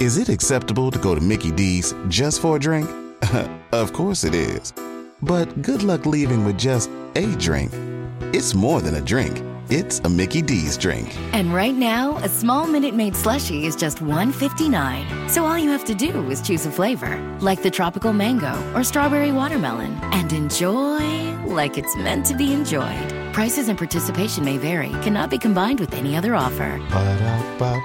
Is it acceptable to go to Mickey D's just for a drink? of course it is. But good luck leaving with just a drink. It's more than a drink. It's a Mickey D's drink. And right now, a small Minute Maid slushie is just $1.59. So all you have to do is choose a flavor, like the tropical mango or strawberry watermelon, and enjoy like it's meant to be enjoyed. Prices and participation may vary, cannot be combined with any other offer. Ba-da-ba-ba-ba.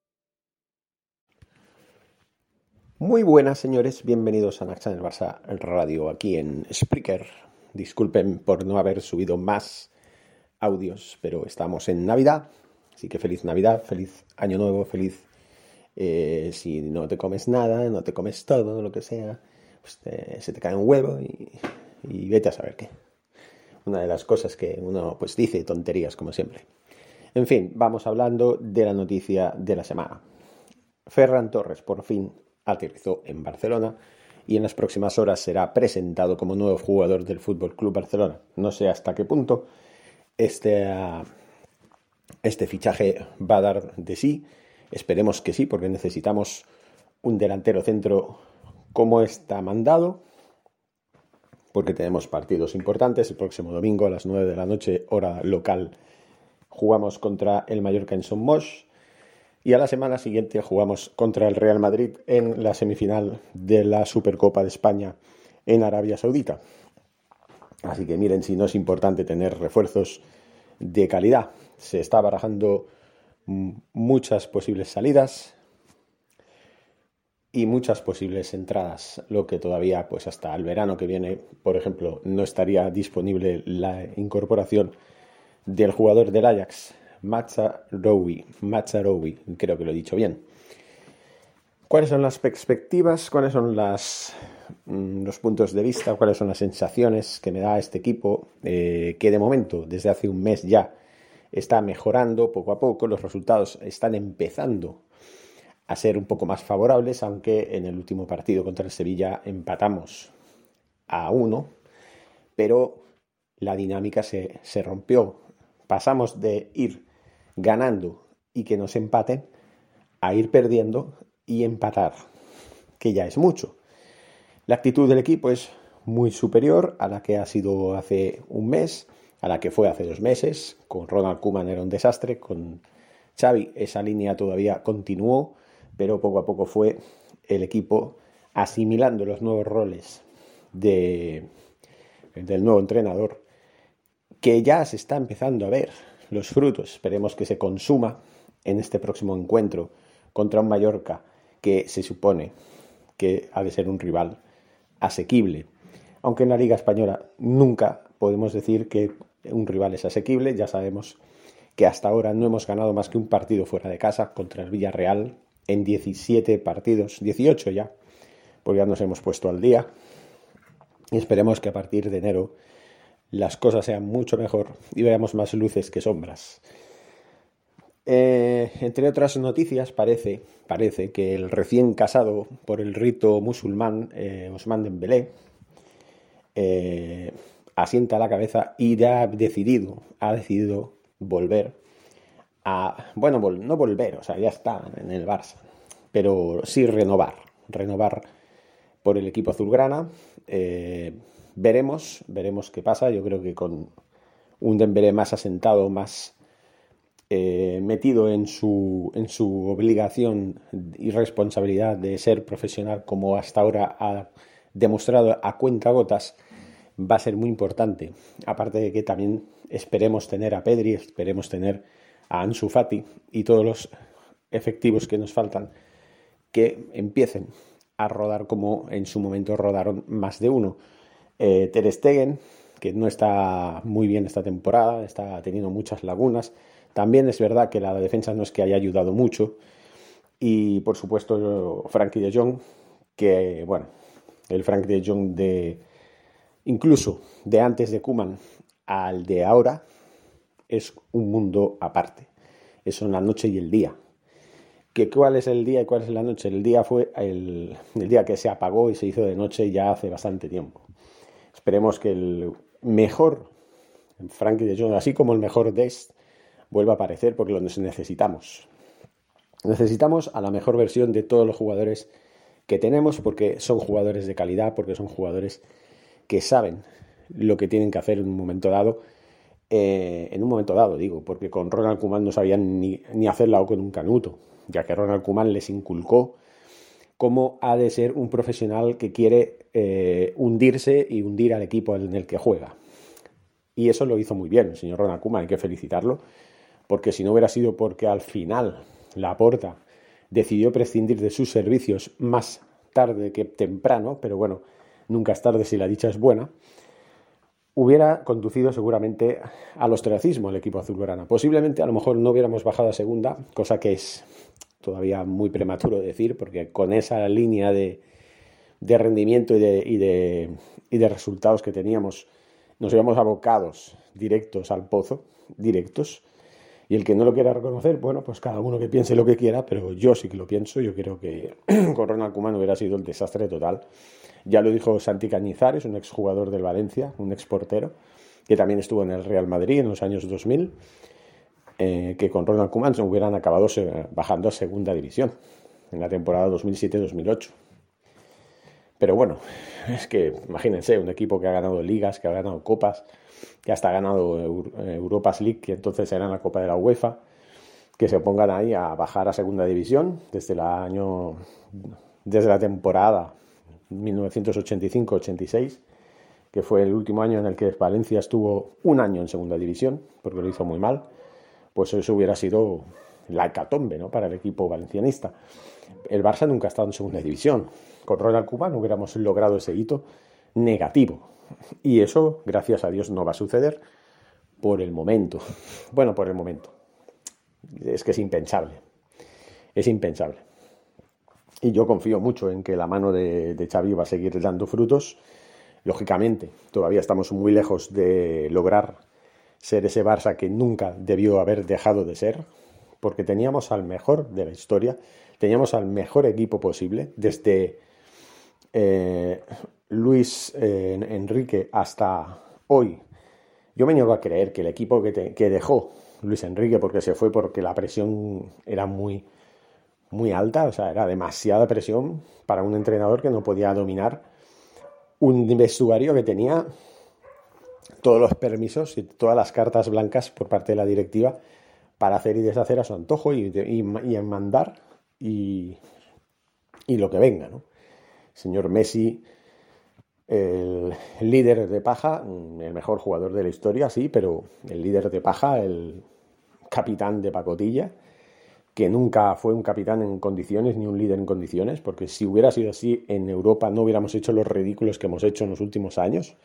Muy buenas, señores. Bienvenidos a Naxa en el Barça Radio aquí en Spreaker. Disculpen por no haber subido más audios, pero estamos en Navidad. Así que feliz Navidad, feliz Año Nuevo, feliz. eh, si no te comes nada, no te comes todo, lo que sea, pues se te cae un huevo y, y vete a saber qué. Una de las cosas que uno pues dice tonterías, como siempre. En fin, vamos hablando de la noticia de la semana. Ferran Torres por fin aterrizó en Barcelona y en las próximas horas será presentado como nuevo jugador del Fútbol Club Barcelona. No sé hasta qué punto este, ah, este fichaje va a dar de sí. Esperemos que sí, porque necesitamos un delantero centro como está mandado, porque tenemos partidos importantes. El próximo domingo a las 9 de la noche, hora local, jugamos contra el Mallorca en Son Moix. Y a la semana siguiente jugamos contra el Real Madrid en la semifinal de la Supercopa de España en Arabia Saudita. Así que miren si no es importante tener refuerzos de calidad. Se está barajando muchas posibles salidas y muchas posibles entradas, lo que todavía pues hasta el verano que viene, por ejemplo, no estaría disponible la incorporación del jugador del Ajax, Mazzaroui, Mazzaroui, creo que lo he dicho bien. ¿Cuáles son las perspectivas? ¿Cuáles son mm, los puntos de vista? ¿Cuáles son las sensaciones que me da este equipo? eh, que de momento, desde hace un mes ya, está mejorando poco a poco. Los resultados están empezando a ser un poco más favorables, aunque en el último partido contra el Sevilla empatamos a uno, pero la dinámica se, se rompió. Pasamos de ir ganando y que nos empaten a ir perdiendo y empatar, que ya es mucho. La actitud del equipo es muy superior a la que ha sido hace un mes, a la que fue hace dos meses. Con Ronald Koeman era un desastre, con Xavi esa línea todavía continuó, pero poco a poco fue el equipo asimilando los nuevos roles de, del nuevo entrenador, que ya se está empezando a ver los frutos. Esperemos que se consuma en este próximo encuentro contra un Mallorca que se supone que ha de ser un rival asequible. Aunque en la Liga Española nunca podemos decir que un rival es asequible, ya sabemos que hasta ahora no hemos ganado más que un partido fuera de casa contra el Villarreal en 17 partidos, 18 ya, porque ya nos hemos puesto al día. Y esperemos que a partir de enero las cosas sean mucho mejor y veamos más luces que sombras. Eh, entre otras noticias, parece, parece que el recién casado por el rito musulmán eh, Osman Dembélé eh, asienta la cabeza y ya ha decidido, ha decidido volver a, bueno, no volver, o sea, ya está en el Barça, pero sí renovar, renovar por el equipo azulgrana. Veremos, veremos qué pasa. Yo creo que con un Dembélé más asentado, más eh, metido en su, en su obligación y responsabilidad de ser profesional como hasta ahora ha demostrado a cuentagotas, va a ser muy importante. Aparte de que también esperemos tener a Pedri, esperemos tener a Ansu Fati y todos los efectivos que nos faltan que empiecen a rodar como en su momento rodaron más de uno. Eh, Ter Stegen, que no está muy bien esta temporada, está teniendo muchas lagunas. También es verdad que la defensa no es que haya ayudado mucho. Y por supuesto, Frankie de Jong, que, bueno, el Frankie de Jong de incluso de antes de Kuman al de ahora es un mundo aparte. Es la noche y el día. ¿Que ¿Cuál es el día y cuál es la noche? El día fue el día que se apagó y se hizo de noche ya hace bastante tiempo. Esperemos que el mejor Frankie de Jong, así como el mejor Dest, vuelva a aparecer porque lo necesitamos. Necesitamos a la mejor versión de todos los jugadores que tenemos porque son jugadores de calidad, porque son jugadores que saben lo que tienen que hacer en un momento dado. Eh, en un momento dado, digo, porque con Ronald Kuman no sabían ni, ni hacerla o con un canuto, ya que Ronald Kuman les inculcó cómo ha de ser un profesional que quiere eh, hundirse y hundir al equipo en el que juega. Y eso lo hizo muy bien el señor Ronald Koeman, hay que felicitarlo, porque si no hubiera sido porque al final la Porta decidió prescindir de sus servicios más tarde que temprano, pero bueno, nunca es tarde si la dicha es buena, hubiera conducido seguramente al ostracismo el equipo azulgrana. Posiblemente a lo mejor no hubiéramos bajado a segunda, cosa que es todavía muy prematuro decir, porque con esa línea de, rendimiento y de, y de resultados que teníamos, nos íbamos abocados directos al pozo, directos. Y el que no lo quiera reconocer, bueno, pues cada uno que piense lo que quiera, pero yo sí que lo pienso. Yo creo que con Ronald Koeman hubiera sido el desastre total. Ya lo dijo Santi Cañizares, un exjugador del Valencia, un exportero, que también estuvo en el Real Madrid en los años 2000, eh, que con Ronald Koeman hubieran acabado bajando a segunda división en la temporada 2007-2008. Pero bueno, es que imagínense, un equipo que ha ganado ligas, que ha ganado copas, que hasta ha ganado Europas League, que entonces era la Copa de la UEFA, que se pongan ahí a bajar a segunda división desde el año, desde la temporada 1985-86, que fue el último año en el que Valencia estuvo un año en segunda división, porque lo hizo muy mal, pues eso hubiera sido la hecatombe ¿no? para el equipo valencianista. El Barça nunca ha estado en segunda división, con Ronald Koeman hubiéramos logrado ese hito negativo. Y eso, gracias a Dios, no va a suceder por el momento. Bueno, por el momento. Es que es impensable. Es impensable. Y yo confío mucho en que la mano de, de Xavi va a seguir dando frutos. Lógicamente, todavía estamos muy lejos de lograr ser ese Barça que nunca debió haber dejado de ser, porque teníamos al mejor de la historia, teníamos al mejor equipo posible, desde eh, Luis eh, Enrique hasta hoy, yo me niego a creer que el equipo que, dejó Luis Enrique, porque se fue porque la presión era muy, muy alta, o sea, era demasiada presión para un entrenador que no podía dominar un vestuario que tenía todos los permisos y todas las cartas blancas por parte de la directiva para hacer y deshacer a su antojo y, y, mandar y, y, lo que venga, ¿no? señor Messi, el líder de paja, el mejor jugador de la historia, sí, pero el líder de paja, el capitán de pacotilla, que nunca fue un capitán en condiciones ni un líder en condiciones, porque si hubiera sido así en Europa no hubiéramos hecho los ridículos que hemos hecho en los últimos años,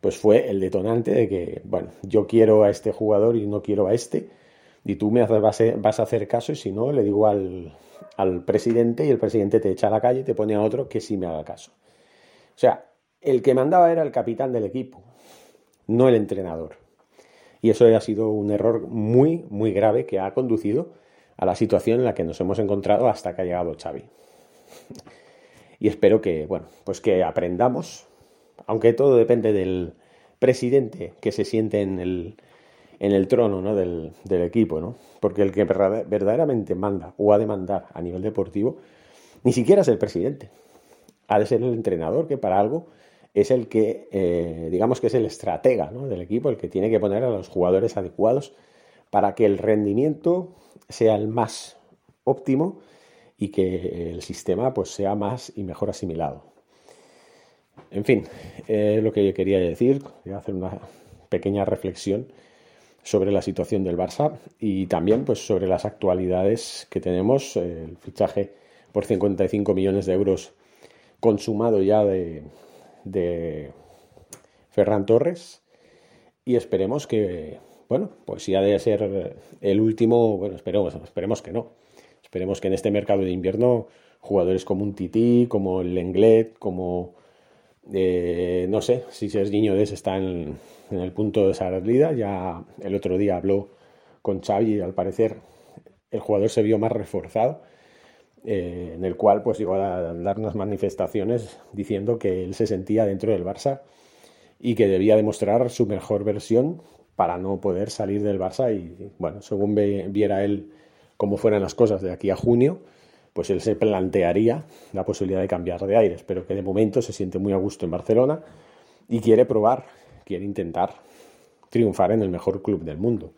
pues fue el detonante de que, bueno, yo quiero a este jugador y no quiero a este, y tú me vas a hacer caso y si no, le digo al, al presidente y el presidente te echa a la calle y te pone a otro que sí me haga caso. O sea, el que mandaba era el capitán del equipo, no el entrenador. Y eso ha sido un error muy, muy grave que ha conducido a la situación en la que nos hemos encontrado hasta que ha llegado Xavi. Y espero que, bueno, pues que aprendamos, aunque todo depende del presidente que se siente en el, en el trono ¿no? del, del, equipo, ¿no? Porque el que verdaderamente manda o ha de mandar a nivel deportivo, ni siquiera es el presidente. Ha de ser el entrenador, que para algo es el que, eh, digamos que es el estratega del equipo, el que tiene que poner a los jugadores adecuados para que el rendimiento sea el más óptimo y que el sistema pues sea más y mejor asimilado. En fin, eh, lo que yo quería decir, hacer una pequeña reflexión sobre la situación del Barça y también pues sobre las actualidades que tenemos, el fichaje por 55 millones de euros consumado ya de, Ferran Torres y esperemos que, bueno, pues si ha de ser el último, bueno, esperemos, esperemos que no. Esperemos que en este mercado de invierno jugadores como un Titi, como el Lenglet, como eh, no sé si Serginho Des está en, el punto de salida. Ya el otro día habló con Xavi y al parecer el jugador se vio más reforzado. Eh, en el cual pues llegó a dar unas manifestaciones diciendo que él se sentía dentro del Barça y que debía demostrar su mejor versión para no poder salir del Barça y bueno, según viera él cómo fueran las cosas de aquí a junio, pues él se plantearía la posibilidad de cambiar de aires, pero que de momento se siente muy a gusto en Barcelona y quiere probar, quiere intentar triunfar en el mejor club del mundo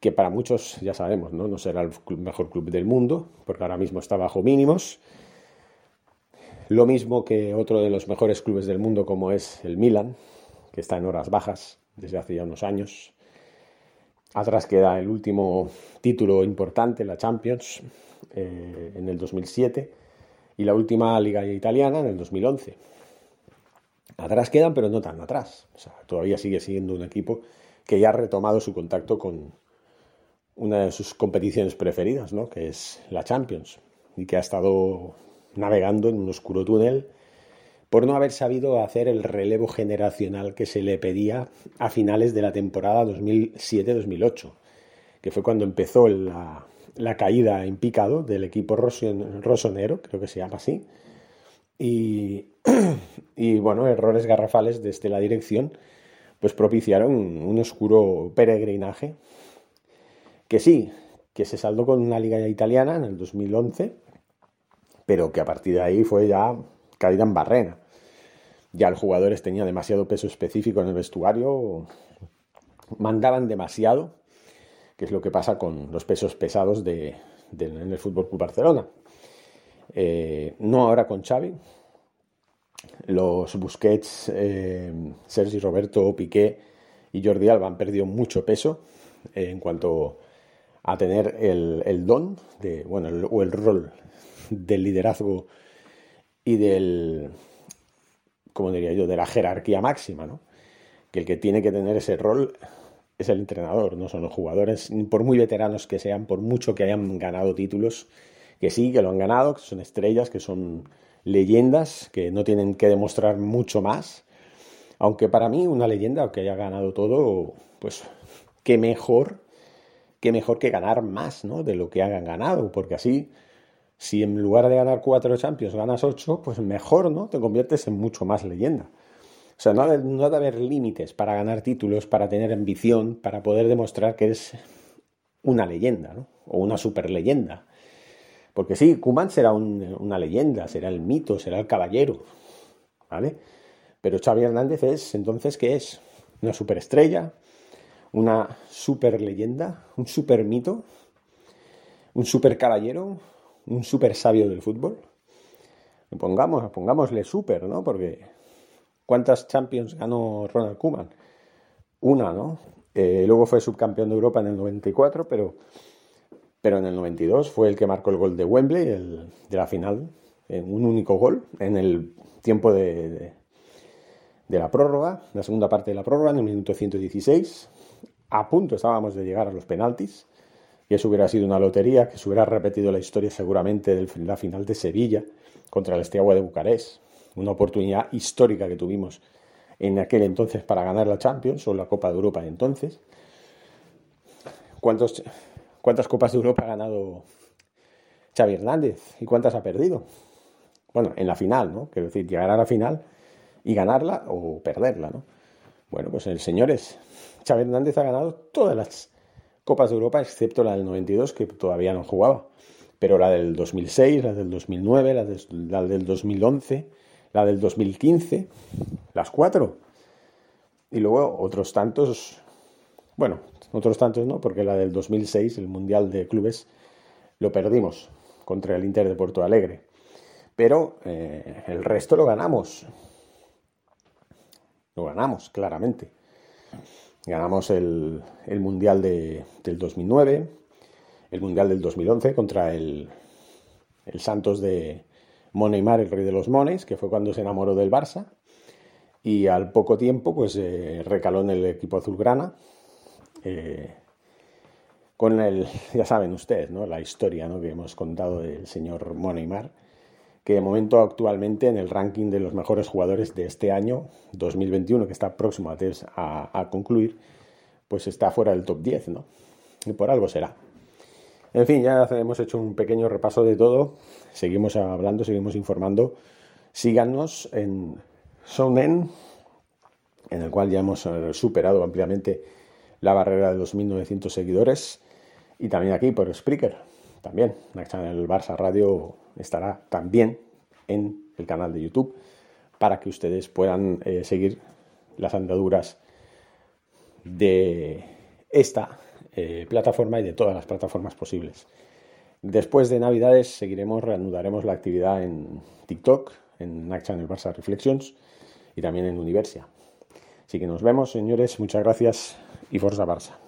que para muchos ya sabemos, ¿no? no será el mejor club del mundo, porque ahora mismo está bajo mínimos. Lo mismo que otro de los mejores clubes del mundo como es el Milan, que está en horas bajas desde hace ya unos años. Atrás queda el último título importante, la Champions, eh, en el 2007, y la última Liga Italiana en el 2011. Atrás quedan, pero no tan atrás. Todavía sigue siendo un equipo que ya ha retomado su contacto con, una de sus competiciones preferidas, ¿no? que es la Champions, y que ha estado navegando en un oscuro túnel por no haber sabido hacer el relevo generacional que se le pedía a finales de la temporada 2007-2008, que fue cuando empezó la, caída en picado del equipo rosonero, creo que se llama así, y, y bueno, errores garrafales desde la dirección pues propiciaron un oscuro peregrinaje que sí, que se saldó con una liga italiana en el 2011, pero que a partir de ahí fue ya caída en barrena. Ya los jugadores tenían demasiado peso específico en el vestuario, mandaban demasiado, que es lo que pasa con los pesos pesados de, en el Fútbol Club Barcelona. Eh, no ahora con Xavi. Los Busquets, eh, Sergi Roberto, Piqué y Jordi Alba han perdido mucho peso eh, en cuanto a tener el, don de, bueno, o el rol del liderazgo y del, como diría yo, de la jerarquía máxima, ¿no? Que el que tiene que tener ese rol es el entrenador, no son los jugadores, por muy veteranos que sean, por mucho que hayan ganado títulos, que sí, que lo han ganado, que son estrellas, que son leyendas, que no tienen que demostrar mucho más. Aunque para mí una leyenda, que haya ganado todo, pues qué mejor qué mejor que ganar más ¿no? de lo que hagan ganado, porque así, si en lugar de ganar cuatro Champions ganas ocho, pues mejor, ¿no? Te conviertes en mucho más leyenda. O sea, no ha, de, haber límites para ganar títulos, para tener ambición, para poder demostrar que eres una leyenda, ¿no? O una super leyenda. Porque sí, Kuman será una leyenda, será el mito, será el caballero, ¿vale? Pero Xavi Hernández es, entonces, ¿qué es? Una superestrella, una super leyenda, un super mito, un super caballero, un super sabio del fútbol. Pongamos, pongámosle super, ¿no? Porque ¿cuántas Champions ganó Ronald Koeman? Una, ¿no? Eh, luego fue subcampeón de Europa en el 94, pero, pero en el 92 fue el que marcó el gol de Wembley, de la final, en un único gol, en el tiempo de, de, de la prórroga, la segunda parte de la prórroga, en el minuto 116 a punto estábamos de llegar a los penaltis y eso hubiera sido una lotería que se hubiera repetido la historia seguramente de la final de Sevilla contra el Estiagua de Bucarest, una oportunidad histórica que tuvimos en aquel entonces para ganar la Champions o la Copa de Europa de entonces. ¿Cuántos, ¿Cuántas Copas de Europa ha ganado Xavi Hernández y cuántas ha perdido? Bueno, en la final, ¿no? Quiero decir, llegar a la final y ganarla o perderla, ¿no? Bueno, pues el señor es Xavi Hernández ha ganado todas las Copas de Europa, excepto la del 92, que todavía no jugaba. Pero la del 2006, la del 2009, la, la del 2011, la del 2015, las cuatro. Y luego otros tantos, bueno, otros tantos no, porque la del 2006, el Mundial de Clubes, lo perdimos contra el Inter de Porto Alegre. Pero eh, el resto lo ganamos. Lo ganamos, claramente. Ganamos el, Mundial del 2009, el Mundial del 2011 contra el, Santos de Moneymar, el rey de los mones, que fue cuando se enamoró del Barça. Y al poco tiempo, pues eh, recaló en el equipo azulgrana. Eh, con el, ya saben ustedes, ¿no? la historia ¿no? que hemos contado del señor Moneymar, que de momento actualmente en el ranking de los mejores jugadores de este año 2021, que está próximo a, concluir, pues está fuera del top 10, ¿no? Y por algo será. En fin, ya hemos hecho un pequeño repaso de todo. Seguimos hablando, seguimos informando. Síganos en Sonen, en el cual ya hemos eh, superado ampliamente la barrera de los 2.900 seguidores. Y también aquí por Spreaker. También, el Barça Radio estará también en el canal de YouTube para que ustedes puedan eh, seguir las andaduras de esta eh, plataforma y de todas las plataformas posibles. Después de Navidades seguiremos, reanudaremos la actividad en TikTok, en Nack Channel Barça Reflections y también en Universia. Así que nos vemos, señores, muchas gracias y Forza Barça.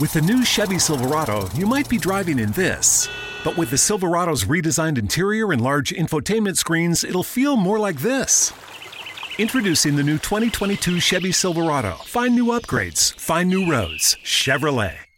With the new Chevy Silverado, you might be driving in this. But with the Silverado's redesigned interior and large infotainment screens, it'll feel more like this. Introducing the new 2022 Chevy Silverado. Find new upgrades, find new roads. Chevrolet.